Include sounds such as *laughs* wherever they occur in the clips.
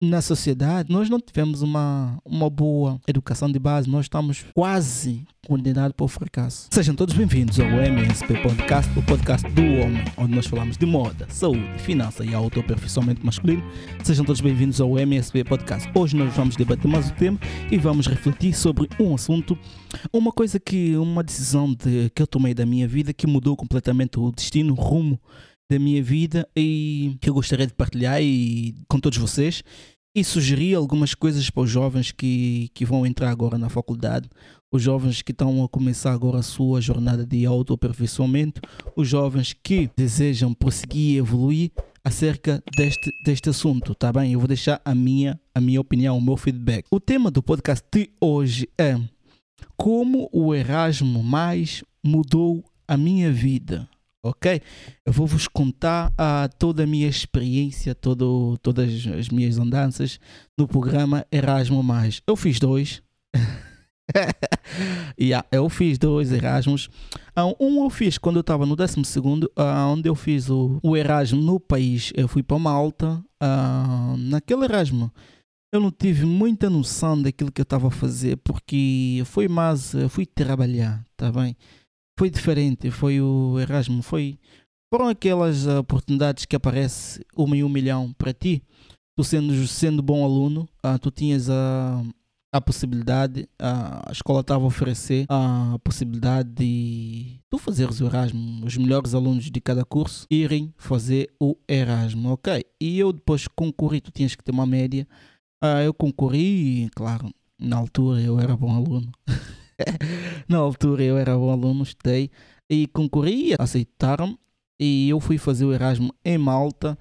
na sociedade, nós não tivemos uma, uma boa educação de base, nós estamos quase condenados para o fracasso. Sejam todos bem-vindos ao MSP Podcast, o podcast do homem, onde nós falamos de moda, saúde, finança e autoaperfeiçoamento masculino. Sejam todos bem-vindos ao MSP Podcast. Hoje nós vamos debater mais o tema e vamos refletir sobre um assunto, uma coisa que, uma decisão de, que eu tomei da minha vida que mudou completamente o destino, o rumo da minha vida e que eu gostaria de partilhar e, com todos vocês e sugerir algumas coisas para os jovens que, que vão entrar agora na faculdade, os jovens que estão a começar agora a sua jornada de autoaperfeiçoamento, os jovens que desejam prosseguir e evoluir acerca deste, deste assunto, tá bem? Eu vou deixar a minha, a minha opinião, o meu feedback. O tema do podcast de hoje é como o Erasmo mais mudou a minha vida ok? Eu vou vos contar uh, toda a minha experiência, todo, todas as minhas andanças no programa Erasmo Mais. Eu fiz dois. *laughs* yeah, eu fiz dois Erasmus. Uh, um eu fiz quando eu estava no 12 segundo, uh, onde eu fiz o, o Erasmo no país. Eu fui para Malta. Uh, naquele Erasmo eu não tive muita noção daquilo que eu estava a fazer, porque foi mais, fui trabalhar, tá bem? Foi diferente, foi o Erasmo, foi foram aquelas oportunidades que aparece uma em um milhão para ti. Tu sendo, sendo bom aluno, uh, tu tinhas a, a possibilidade, uh, a escola estava a oferecer a possibilidade de tu fazeres o Erasmo, os melhores alunos de cada curso irem fazer o Erasmo, ok? E eu depois concorri, tu tinhas que ter uma média. Uh, eu concorri e, claro, na altura eu era bom aluno. *laughs* Na altura eu era bom aluno, estudei e concorri, aceitaram e eu fui fazer o Erasmo em Malta.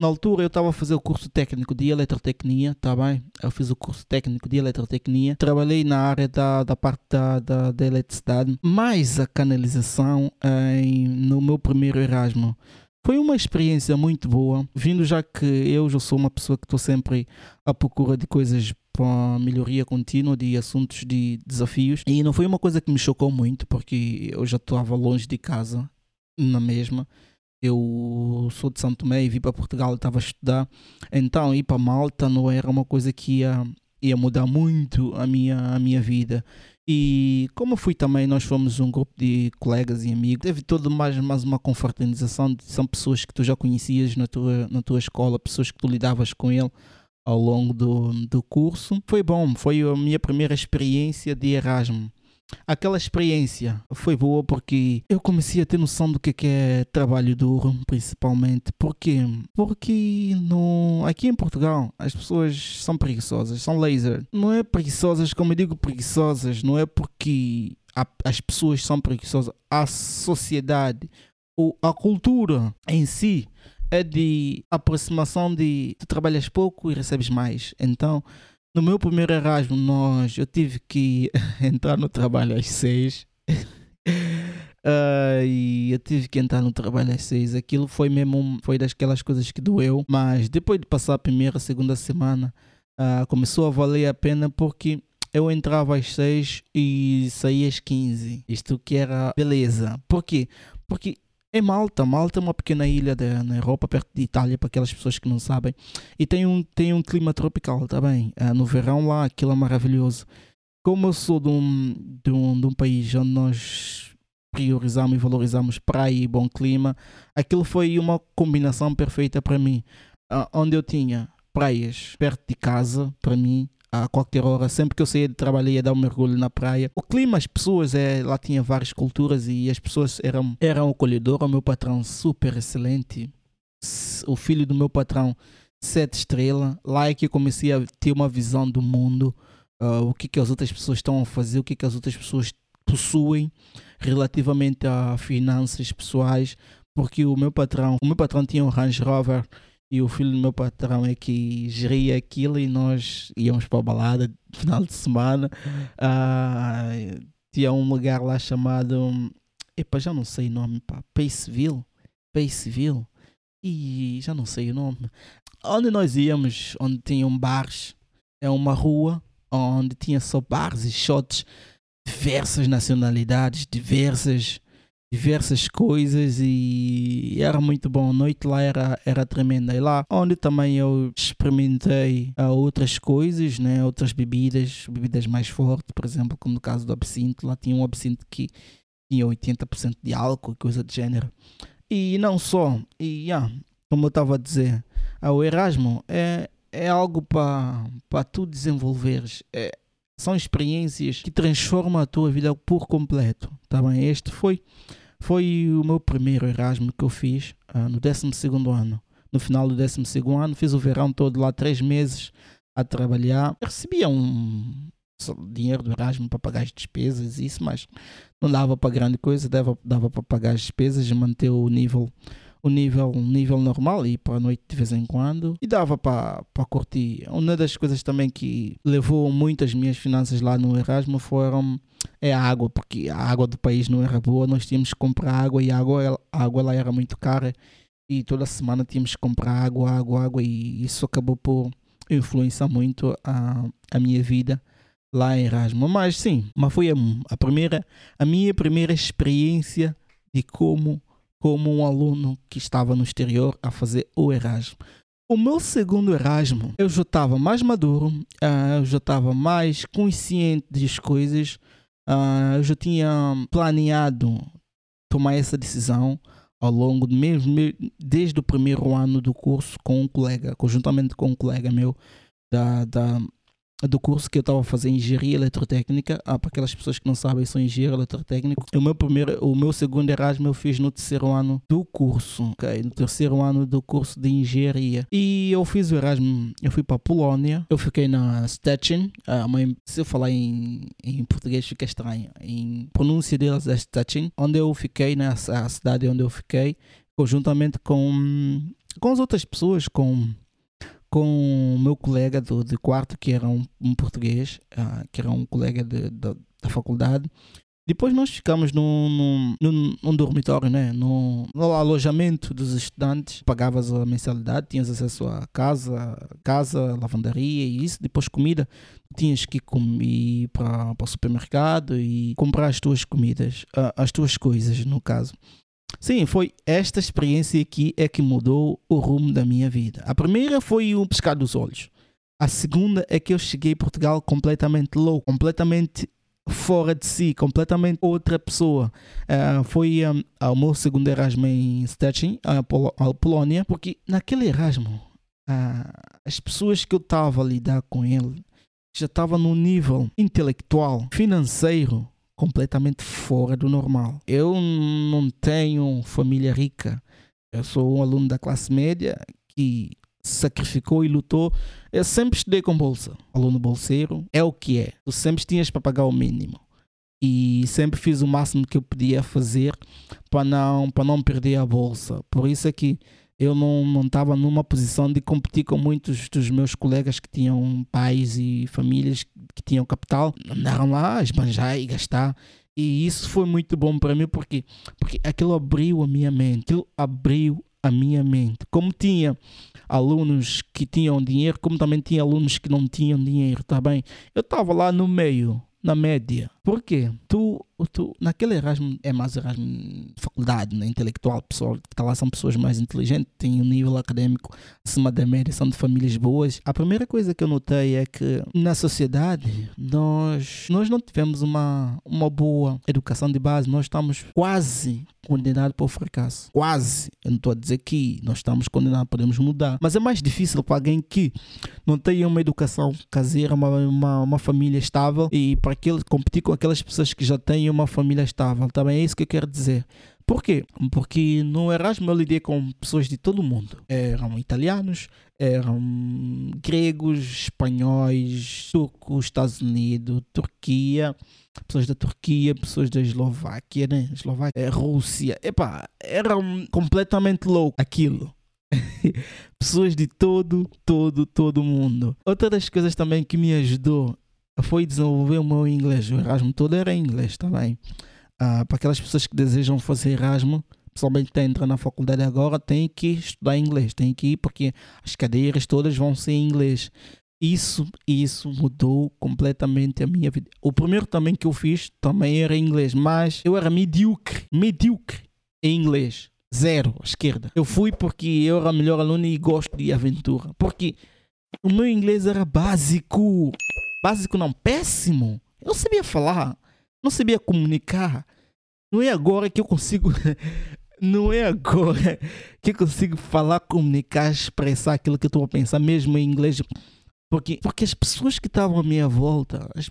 Na altura eu estava a fazer o curso técnico de eletrotecnia, tá bem? Eu fiz o curso técnico de eletrotecnia. Trabalhei na área da, da parte da, da, da eletricidade, mais a canalização em, no meu primeiro Erasmo. Foi uma experiência muito boa, vindo já que eu já sou uma pessoa que estou sempre à procura de coisas para melhoria contínua, de assuntos de desafios. E não foi uma coisa que me chocou muito, porque eu já estava longe de casa, na mesma. Eu sou de Santo Tomé e vim para Portugal, estava a estudar. Então ir para Malta não era uma coisa que ia, ia mudar muito a minha, a minha vida. E como fui também, nós fomos um grupo de colegas e amigos, teve todo mais, mais uma confraternização, são pessoas que tu já conhecias na tua, na tua escola, pessoas que tu lidavas com ele ao longo do, do curso. Foi bom, foi a minha primeira experiência de Erasmo. Aquela experiência foi boa porque eu comecei a ter noção do que é trabalho duro, principalmente. Por quê? Porque no, aqui em Portugal as pessoas são preguiçosas, são laser. Não é preguiçosas, como eu digo preguiçosas, não é porque as pessoas são preguiçosas, a sociedade ou a cultura em si é de aproximação de tu trabalhas pouco e recebes mais. Então no meu primeiro Erasmo, nós, eu tive que *laughs* entrar no trabalho às seis. Uh, *laughs* e eu tive que entrar no trabalho às seis. Aquilo foi mesmo, foi daquelas coisas que doeu. Mas depois de passar a primeira, segunda semana, uh, começou a valer a pena porque eu entrava às seis e saía às quinze. Isto que era beleza. Por quê? Porque é Malta. Malta é uma pequena ilha de, na Europa, perto de Itália, para aquelas pessoas que não sabem. E tem um, tem um clima tropical também. Tá uh, no verão lá, aquilo é maravilhoso. Como eu sou de um, de um, de um país onde nós priorizamos e valorizamos praia e bom clima, aquilo foi uma combinação perfeita para mim. Uh, onde eu tinha praias perto de casa, para mim, a qualquer hora, sempre que eu saía de trabalho ia dar um mergulho na praia. O clima, as pessoas, é, lá tinha várias culturas e as pessoas eram, eram acolhedoras. O meu patrão, super excelente. O filho do meu patrão, sete estrelas. Lá é que eu comecei a ter uma visão do mundo, uh, o que, que as outras pessoas estão a fazer, o que, que as outras pessoas possuem relativamente a finanças pessoais. Porque o meu patrão, o meu patrão tinha um Range Rover e o filho do meu patrão é que geria aquilo e nós íamos para a balada no final de semana. Uh, tinha um lugar lá chamado. Epa, já não sei o nome, pá. Paceville. Paceville. E já não sei o nome. Onde nós íamos, onde tinham bares, é uma rua onde tinha só bares e shots, diversas nacionalidades, diversas diversas coisas e era muito bom. A noite lá era, era tremenda. E lá onde também eu experimentei uh, outras coisas, né? outras bebidas, bebidas mais fortes, por exemplo, como no caso do absinto. Lá tinha um absinto que tinha 80% de álcool, coisa de gênero. E não só, e yeah, como eu estava a dizer, uh, o Erasmo é, é algo para tu desenvolveres. É, são experiências que transformam a tua vida por completo. Tá bem? Este foi, foi o meu primeiro Erasmo que eu fiz uh, no 12 ano. No final do 12 ano, fiz o verão todo lá, três meses a trabalhar. Eu recebia um dinheiro do Erasmo para pagar as despesas, isso, mas não dava para grande coisa, dava, dava para pagar as despesas e manter o nível o nível, nível normal e para a noite de vez em quando e dava para curtir. Uma das coisas também que levou muito as minhas finanças lá no Erasmo foram é a água, porque a água do país não era boa, nós tínhamos que comprar água e a água, a água lá era muito cara e toda semana tínhamos que comprar água, água, água e isso acabou por influenciar muito a, a minha vida lá em Erasmo. Mas sim, mas foi a, a primeira, a minha primeira experiência de como como um aluno que estava no exterior a fazer o Erasmo. O meu segundo Erasmo, eu já estava mais maduro, uh, eu já estava mais consciente das coisas, uh, eu já tinha planeado tomar essa decisão ao longo do mesmo, desde o primeiro ano do curso com um colega, conjuntamente com um colega meu da, da, do curso que eu estava a fazer engenharia eletrotécnica. Ah, para aquelas pessoas que não sabem, sou engenheiro eletrotécnico. O meu primeiro, o meu segundo Erasmus eu fiz no terceiro ano do curso, ok? No terceiro ano do curso de engenharia. E eu fiz o Erasmus, eu fui para a Polónia, eu fiquei na Stettin. Ah, se eu falar em, em português fica estranho. Em pronúncia deles é Stettin, onde eu fiquei, né? A cidade onde eu fiquei, conjuntamente com, com as outras pessoas, com com o meu colega do, de quarto, que era um, um português, uh, que era um colega de, de, da faculdade. Depois nós ficamos num, num, num dormitório, né? no, alojamento dos estudantes. Pagavas a mensalidade, tinhas acesso a casa, casa, lavandaria e isso. Depois comida, tinhas que ir para o supermercado e comprar as tuas comidas, uh, as tuas coisas, no caso. Sim, foi esta experiência aqui é que mudou o rumo da minha vida. A primeira foi o pescar dos olhos. A segunda é que eu cheguei em Portugal completamente louco, completamente fora de si, completamente outra pessoa. Uh, foi um, o meu segundo Erasmo em Stettin, a, Pol a Polónia, porque naquele Erasmo, uh, as pessoas que eu estava a lidar com ele já estavam num nível intelectual, financeiro, completamente fora do normal. Eu não tenho família rica. Eu sou um aluno da classe média que sacrificou e lutou. Eu sempre estudei com bolsa. Aluno bolseiro é o que é. Tu sempre tinhas para pagar o mínimo. E sempre fiz o máximo que eu podia fazer para não, para não perder a bolsa. Por isso é que eu não estava numa posição de competir com muitos dos meus colegas que tinham pais e famílias que tinham capital. Andaram lá a esbanjar e gastar. E isso foi muito bom para mim porque, porque aquilo abriu a minha mente. Aquilo abriu a minha mente. Como tinha alunos que tinham dinheiro, como também tinha alunos que não tinham dinheiro, tá bem? Eu estava lá no meio na média. Por quê? Tu, tu, naquele Erasmo, é mais Erasmo de faculdade, né? intelectual, pessoal que está lá são pessoas mais inteligentes, têm um nível acadêmico acima da média, são de famílias boas. A primeira coisa que eu notei é que na sociedade nós, nós não tivemos uma, uma boa educação de base, nós estamos quase condenados para o fracasso. Quase. Eu não estou a dizer que nós estamos condenados, podemos mudar, mas é mais difícil para alguém que não tem uma educação caseira, uma, uma, uma família estável e para aquele competir com aquelas pessoas que já têm uma família estável. Também é isso que eu quero dizer. Por quê? Porque no Erasmus eu lidei com pessoas de todo o mundo. Eram italianos, eram gregos, espanhóis, turcos, Estados Unidos, Turquia, pessoas da Turquia, pessoas da Eslováquia, né? Eslováquia, eh, Rússia. Epá, era completamente louco aquilo. *laughs* pessoas de todo, todo, todo mundo. Outra das coisas também que me ajudou foi desenvolver o meu inglês. O Erasmo todo era inglês também. Ah, para aquelas pessoas que desejam fazer Erasmo, principalmente está entrando na faculdade agora, tem que estudar inglês, tem que ir porque as cadeiras todas vão ser em inglês. Isso, isso mudou completamente a minha vida. O primeiro também que eu fiz também era em inglês, mas eu era medíocre, medíocre em inglês. Zero, à esquerda. Eu fui porque eu era melhor aluno e gosto de aventura. Porque o meu inglês era básico. Básico não, péssimo. Eu não sabia falar, não sabia comunicar. Não é agora que eu consigo. *laughs* não é agora que eu consigo falar, comunicar, expressar aquilo que eu estou a pensar, mesmo em inglês. Porque, porque as pessoas que estavam à minha volta as,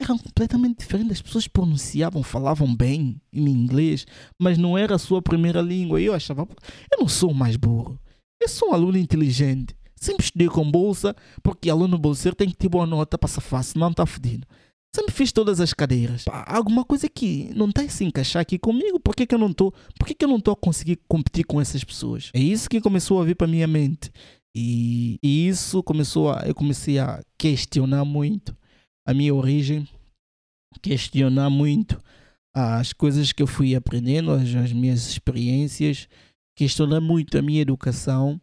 eram completamente diferentes. As pessoas pronunciavam, falavam bem em inglês, mas não era a sua primeira língua. E eu achava, eu não sou mais burro. Eu sou um aluno inteligente. Sempre estudei com bolsa, porque aluno bolseiro tem que ter boa nota para safar, senão está fedido. Sempre fiz todas as cadeiras. Pá, alguma coisa que não está a se encaixar aqui comigo. Por que, que eu não estou? Por que, que eu não estou a conseguir competir com essas pessoas? É isso que começou a vir para minha mente. E, e isso começou a. Eu comecei a questionar muito a minha origem, questionar muito as coisas que eu fui aprendendo, as, as minhas experiências, questionar muito a minha educação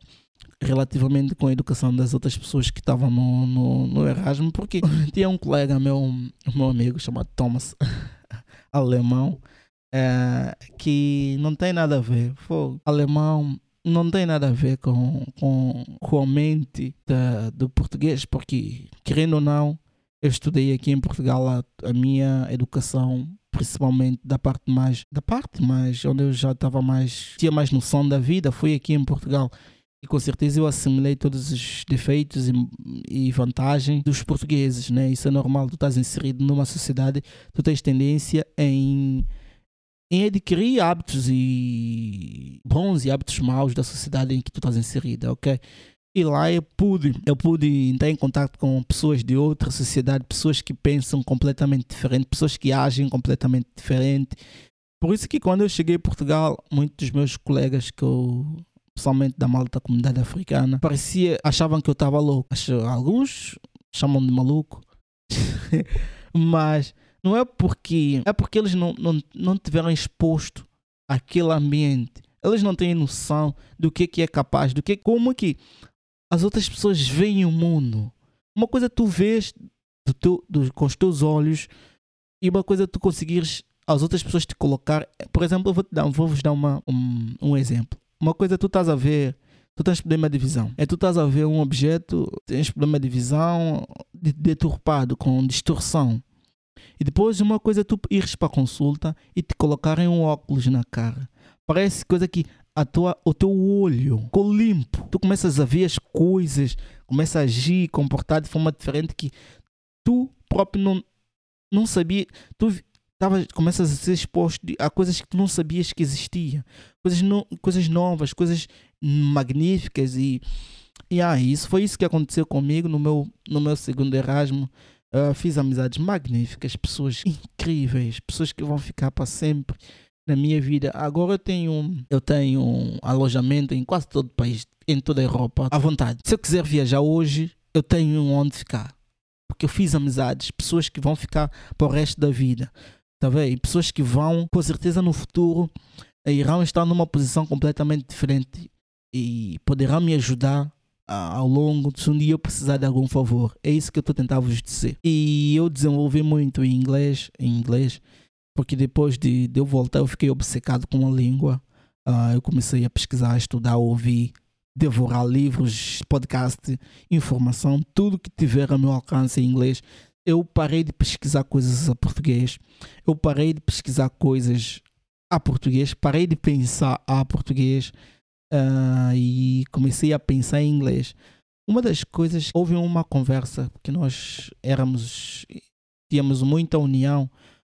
relativamente com a educação das outras pessoas que estavam no, no, no Erasmo, porque *laughs* tinha um colega meu, meu amigo chamado Thomas, *laughs* alemão, é, que não tem nada a ver. Foi, alemão não tem nada a ver com, com, com a mente da, do português, porque, querendo ou não, eu estudei aqui em Portugal a, a minha educação principalmente da parte mais da parte mais onde eu já estava mais tinha mais noção da vida foi aqui em Portugal e com certeza eu assimilei todos os defeitos e, e, vantagens dos portugueses, né? Isso é normal, tu estás inserido numa sociedade, tu tens tendência em, em adquirir hábitos e bons e hábitos maus da sociedade em que tu estás inserido, ok? E lá eu pude, eu pude entrar em contato com pessoas de outra sociedade, pessoas que pensam completamente diferente, pessoas que agem completamente diferente. Por isso que quando eu cheguei a Portugal, muitos dos meus colegas que eu pessoalmente da malta da comunidade africana, parecia, achavam que eu estava louco. Alguns chamam de maluco, *laughs* mas não é porque é porque eles não, não, não tiveram exposto aquele ambiente. Eles não têm noção do que, que é capaz, do que como que as outras pessoas veem o mundo. Uma coisa tu vês do teu, do, com os teus olhos e uma coisa tu conseguires as outras pessoas te colocar. Por exemplo, eu vou, te dar, vou vos dar uma, um, um exemplo. Uma coisa tu estás a ver, tu tens problema de visão. É tu estás a ver um objeto, tens problema de visão deturpado, com distorção. E depois uma coisa é tu ires para a consulta e te colocarem um óculos na cara. Parece coisa que a tua, o teu olho ficou limpo. Tu começas a ver as coisas, começa a agir, comportar de forma diferente que tu próprio não, não sabia. Tu tava, começas a ser exposto a coisas que tu não sabias que existia, coisas, no, coisas novas, coisas magníficas e, e ah, isso foi isso que aconteceu comigo no meu, no meu segundo Erasmo. Uh, fiz amizades magníficas, pessoas incríveis, pessoas que vão ficar para sempre na minha vida. Agora eu tenho, eu tenho um alojamento em quase todo o país, em toda a Europa, à vontade. Se eu quiser viajar hoje, eu tenho onde ficar. Porque eu fiz amizades, pessoas que vão ficar para o resto da vida. Tá vendo? E pessoas que vão, com certeza, no futuro irão estar numa posição completamente diferente e poderão me ajudar ao longo se um dia eu precisar de algum favor. É isso que eu estou tentando vos dizer. E eu desenvolvi muito em inglês, em inglês, porque depois de, de eu voltar eu fiquei obcecado com a língua. Uh, eu comecei a pesquisar, a estudar, a ouvir, devorar livros, podcast, informação, tudo que tiver a meu alcance em inglês eu parei de pesquisar coisas a português, eu parei de pesquisar coisas a português, parei de pensar a português uh, e comecei a pensar em inglês. Uma das coisas, houve uma conversa que nós éramos, tínhamos muita união,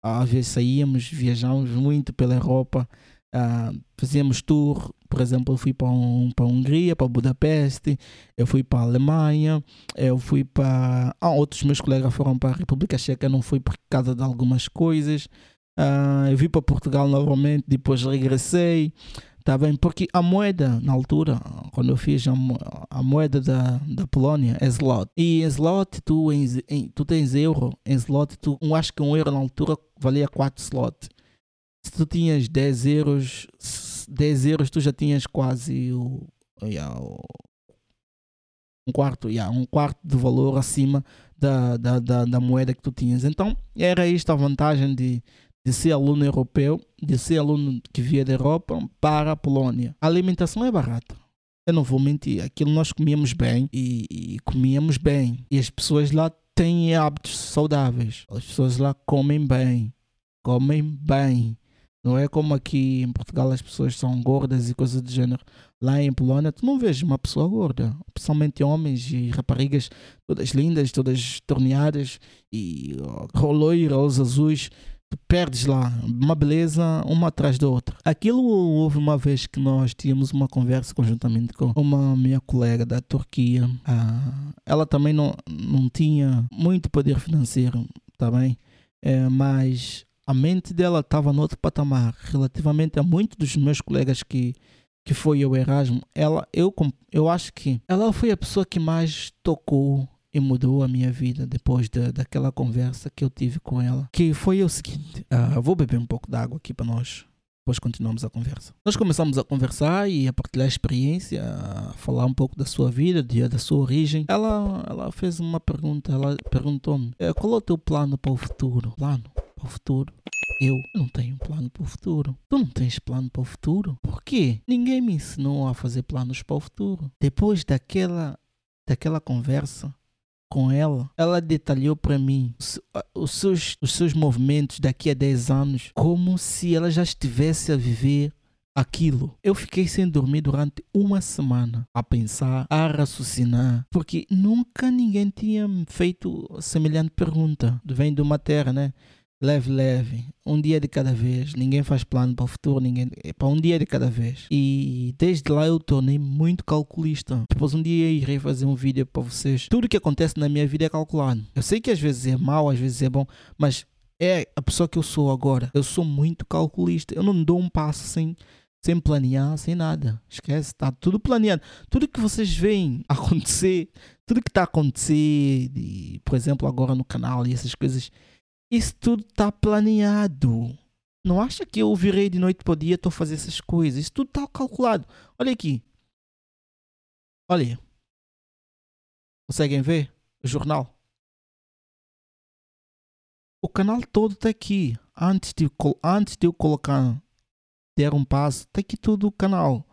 às vezes saíamos, viajamos muito pela Europa, uh, tour, por exemplo, eu fui para, um, a Hungria, para Budapeste, eu fui para a Alemanha, eu fui para. Ah, outros meus colegas foram para a República Checa, não fui por causa de algumas coisas. Uh, eu vim para Portugal novamente, depois regressei. Tá bem? Porque a moeda, na altura, quando eu fiz a, a moeda da, da Polónia, é zloty. E em zloty, tu, em, em, tu tens euro, em zloty, tu, acho que um euro na altura valia 4 zloty se tu tinhas 10 euros, 10 euros tu já tinhas quase o, o Um quarto, yeah, um quarto de valor acima da, da, da, da moeda que tu tinhas. Então, era esta a vantagem de, de ser aluno europeu, de ser aluno que via da Europa para a Polônia. A alimentação é barata. Eu não vou mentir, aquilo nós comíamos bem e, e comíamos bem. E as pessoas lá têm hábitos saudáveis. As pessoas lá comem bem. Comem bem. Não é como aqui em Portugal as pessoas são gordas e coisas do gênero. Lá em Polônia tu não vês uma pessoa gorda. Principalmente homens e raparigas todas lindas, todas torneadas e olhos azuis perdes lá uma beleza uma atrás da outra. Aquilo houve uma vez que nós tínhamos uma conversa conjuntamente com uma minha colega da Turquia. Ah, ela também não, não tinha muito poder financeiro, tá bem? É, mas a mente dela estava no outro patamar relativamente a muitos dos meus colegas que que foi o Erasmo. Ela, eu, eu acho que ela foi a pessoa que mais tocou e mudou a minha vida depois de, daquela conversa que eu tive com ela. Que foi o seguinte: uh, vou beber um pouco d'água aqui para nós. Depois continuamos a conversa. Nós começamos a conversar e a partilhar a experiência, a falar um pouco da sua vida, da sua origem. Ela, ela fez uma pergunta. Ela perguntou-me: eh, qual é o teu plano para o futuro? Plano para o futuro? Eu não tenho plano para o futuro. Tu não tens plano para o futuro? Por quê? Ninguém me ensinou a fazer planos para o futuro. Depois daquela, daquela conversa, com ela, ela detalhou para mim os seus, os seus movimentos daqui a 10 anos, como se ela já estivesse a viver aquilo. Eu fiquei sem dormir durante uma semana a pensar, a raciocinar, porque nunca ninguém tinha feito semelhante pergunta. Vem de uma terra, né? Leve, leve, um dia de cada vez. Ninguém faz plano para o futuro, ninguém é para um dia de cada vez. E desde lá eu tornei muito calculista. Depois um dia irei fazer um vídeo para vocês. Tudo que acontece na minha vida é calculado. Eu sei que às vezes é mau, às vezes é bom, mas é a pessoa que eu sou agora. Eu sou muito calculista. Eu não dou um passo sem sem planear, sem nada. Esquece, está tudo planeado. Tudo que vocês veem *laughs* acontecer, tudo que está a acontecer, de, por exemplo, agora no canal e essas coisas, isso tudo está planeado. Não acha que eu virei de noite para o dia estou a fazer essas coisas? Isso tudo está calculado. Olha aqui. Olha. Conseguem ver o jornal? O canal todo está aqui. Antes de, antes de eu colocar, der um passo, está aqui todo o canal.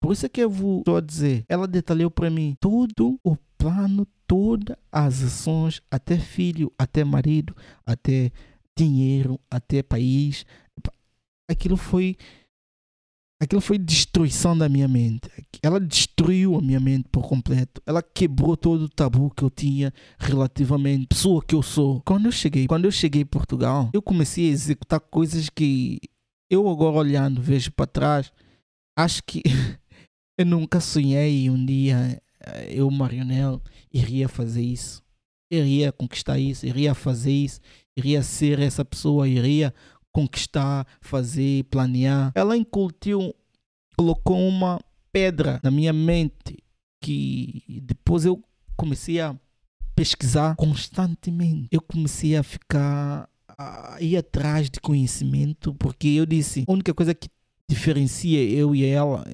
Por isso é que eu vou dizer. Ela detalhou para mim todo o plano todas as ações, até filho, até marido, até dinheiro, até país. Aquilo foi aquilo foi destruição da minha mente. Ela destruiu a minha mente por completo. Ela quebrou todo o tabu que eu tinha relativamente à pessoa que eu sou. Quando eu cheguei, quando eu cheguei em Portugal, eu comecei a executar coisas que eu agora olhando vejo para trás, acho que *laughs* eu nunca sonhei um dia eu, Marionel, iria fazer isso, iria conquistar isso, iria fazer isso, iria ser essa pessoa, iria conquistar, fazer, planear. Ela incutiu, colocou uma pedra na minha mente que depois eu comecei a pesquisar constantemente. Eu comecei a ficar a ir atrás de conhecimento porque eu disse a única coisa que diferencia eu e ela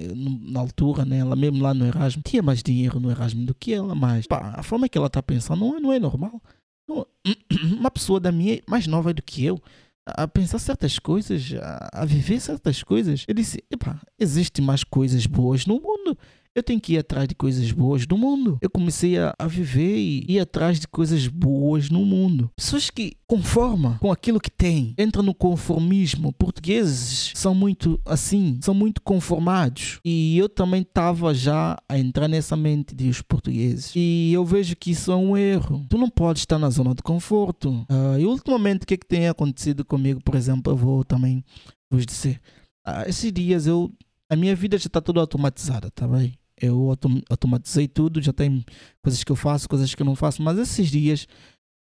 na altura, né? Ela mesmo lá no Erasmo tinha mais dinheiro no Erasmo do que ela, mas pá, a forma que ela está pensando não é, não é normal. Não, *clears throat* uma pessoa da minha mais nova do que eu a pensar certas coisas, a, a viver certas coisas. Eu disse, epá, existe mais coisas boas no mundo. Eu tenho que ir atrás de coisas boas do mundo. Eu comecei a, a viver e ir atrás de coisas boas no mundo. Pessoas que conformam com aquilo que têm, entram no conformismo. Portugueses são muito assim, são muito conformados. E eu também estava já a entrar nessa mente dos portugueses. E eu vejo que isso é um erro. Tu não podes estar na zona de conforto. Uh, e ultimamente, o que, é que tem acontecido comigo, por exemplo, eu vou também vos dizer. Uh, esses dias eu a minha vida já está toda automatizada, tá bem? Eu automatizei tudo, já tem coisas que eu faço, coisas que eu não faço, mas esses dias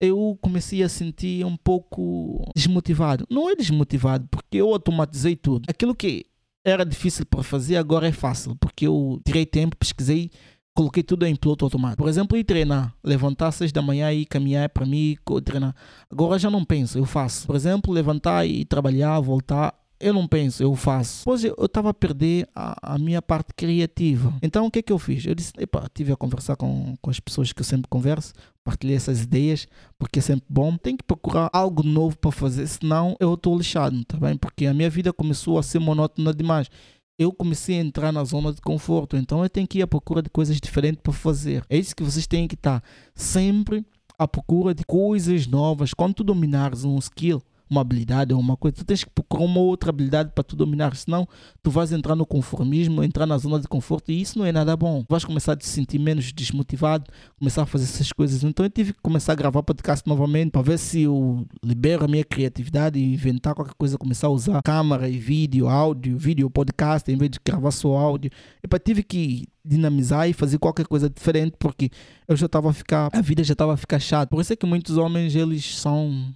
eu comecei a sentir um pouco desmotivado. Não é desmotivado, porque eu automatizei tudo. Aquilo que era difícil para fazer agora é fácil, porque eu tirei tempo, pesquisei, coloquei tudo em piloto automático. Por exemplo, ir treinar, levantar às seis da manhã e caminhar para mim, treinar. Agora já não penso, eu faço. Por exemplo, levantar e trabalhar, voltar, eu não penso, eu faço. Depois eu estava a perder a, a, minha parte criativa. Então o que é que eu fiz? Eu disse, epá, tive a conversar com, com as pessoas que eu sempre converso, partilhei essas ideias, porque é sempre bom. Tem que procurar algo novo para fazer, senão eu estou lixado, tá bem? Porque a minha vida começou a ser monótona demais eu comecei a entrar na zona de conforto. Então eu tenho que ir à procura de coisas diferentes para fazer. É isso que vocês têm que estar sempre à procura de coisas novas. Quando tu dominares um skill, uma habilidade ou uma coisa, tu tens que procurar uma outra habilidade para tu dominar, senão tu vais entrar no conformismo, entrar na zona de conforto e isso não é nada bom. Tu vais começar a te sentir menos desmotivado, começar a fazer essas coisas. Então eu tive que começar a gravar podcast novamente para ver se eu libero a minha criatividade e inventar qualquer coisa, começar a usar câmera e vídeo, áudio, vídeo, podcast, em vez de gravar só áudio. E tive que dinamizar e fazer qualquer coisa diferente porque eu já estava a ficar, a vida já estava a ficar chata. Por isso é que muitos homens eles são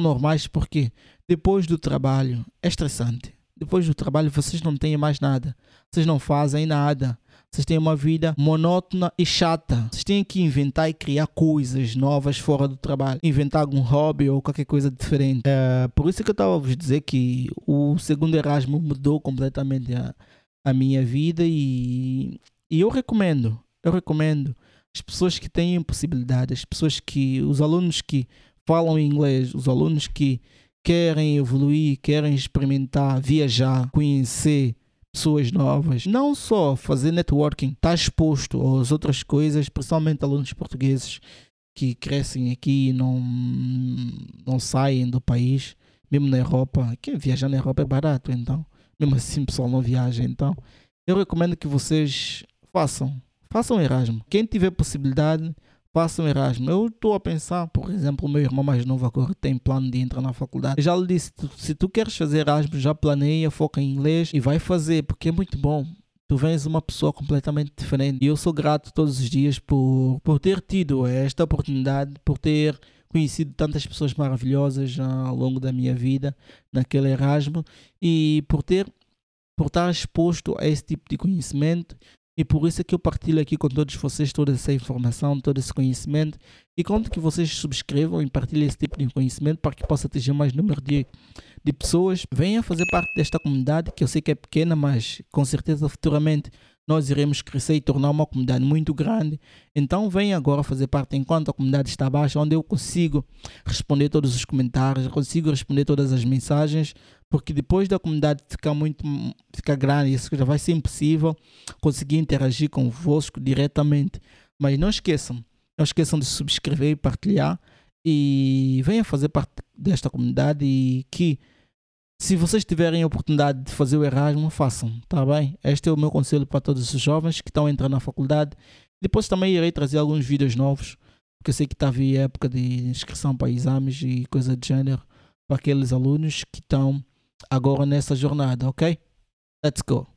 normais porque depois do trabalho é estressante. Depois do trabalho vocês não têm mais nada. Vocês não fazem nada. Vocês têm uma vida monótona e chata. Vocês têm que inventar e criar coisas novas fora do trabalho. Inventar algum hobby ou qualquer coisa diferente. É, por isso que eu estava a vos dizer que o segundo Erasmo mudou completamente a, a minha vida e, e eu recomendo. Eu recomendo as pessoas que têm possibilidade, as pessoas que, os alunos que falam inglês, os alunos que querem evoluir, querem experimentar, viajar, conhecer pessoas novas, não só fazer networking, estar tá exposto às outras coisas, principalmente alunos portugueses que crescem aqui e não, não saem do país, mesmo na Europa. Quem viajar na Europa é barato, então, mesmo assim o pessoal não viaja, então eu recomendo que vocês façam, façam Erasmo. Quem tiver possibilidade, façam Erasmus. Eu estou a pensar, por exemplo, o meu irmão mais novo agora tem plano de entrar na faculdade. Já lhe disse, se tu queres fazer Erasmus, já planeia, foca em inglês e vai fazer, porque é muito bom. Tu vens uma pessoa completamente diferente. E eu sou grato todos os dias por, por ter tido esta oportunidade, por ter conhecido tantas pessoas maravilhosas ao longo da minha vida naquele Erasmus e por ter por estar exposto a esse tipo de conhecimento e por isso é que eu partilho aqui com todos vocês toda essa informação, todo esse conhecimento. E conto que vocês subscrevam e partilhem esse tipo de conhecimento para que possa atingir mais número de, de pessoas. Venham fazer parte desta comunidade, que eu sei que é pequena, mas com certeza futuramente nós iremos crescer e tornar uma comunidade muito grande. Então venha agora fazer parte enquanto a comunidade está baixa, onde eu consigo responder todos os comentários, consigo responder todas as mensagens, porque depois da comunidade ficar muito ficar grande, isso já vai ser impossível conseguir interagir convosco diretamente. Mas não esqueçam, não esqueçam de subscrever e partilhar e venha fazer parte desta comunidade e que se vocês tiverem a oportunidade de fazer o Erasmo, façam, tá bem? Este é o meu conselho para todos os jovens que estão entrando na faculdade. Depois também irei trazer alguns vídeos novos, porque eu sei que está a época de inscrição para exames e coisa de gênero para aqueles alunos que estão agora nessa jornada, ok? Let's go!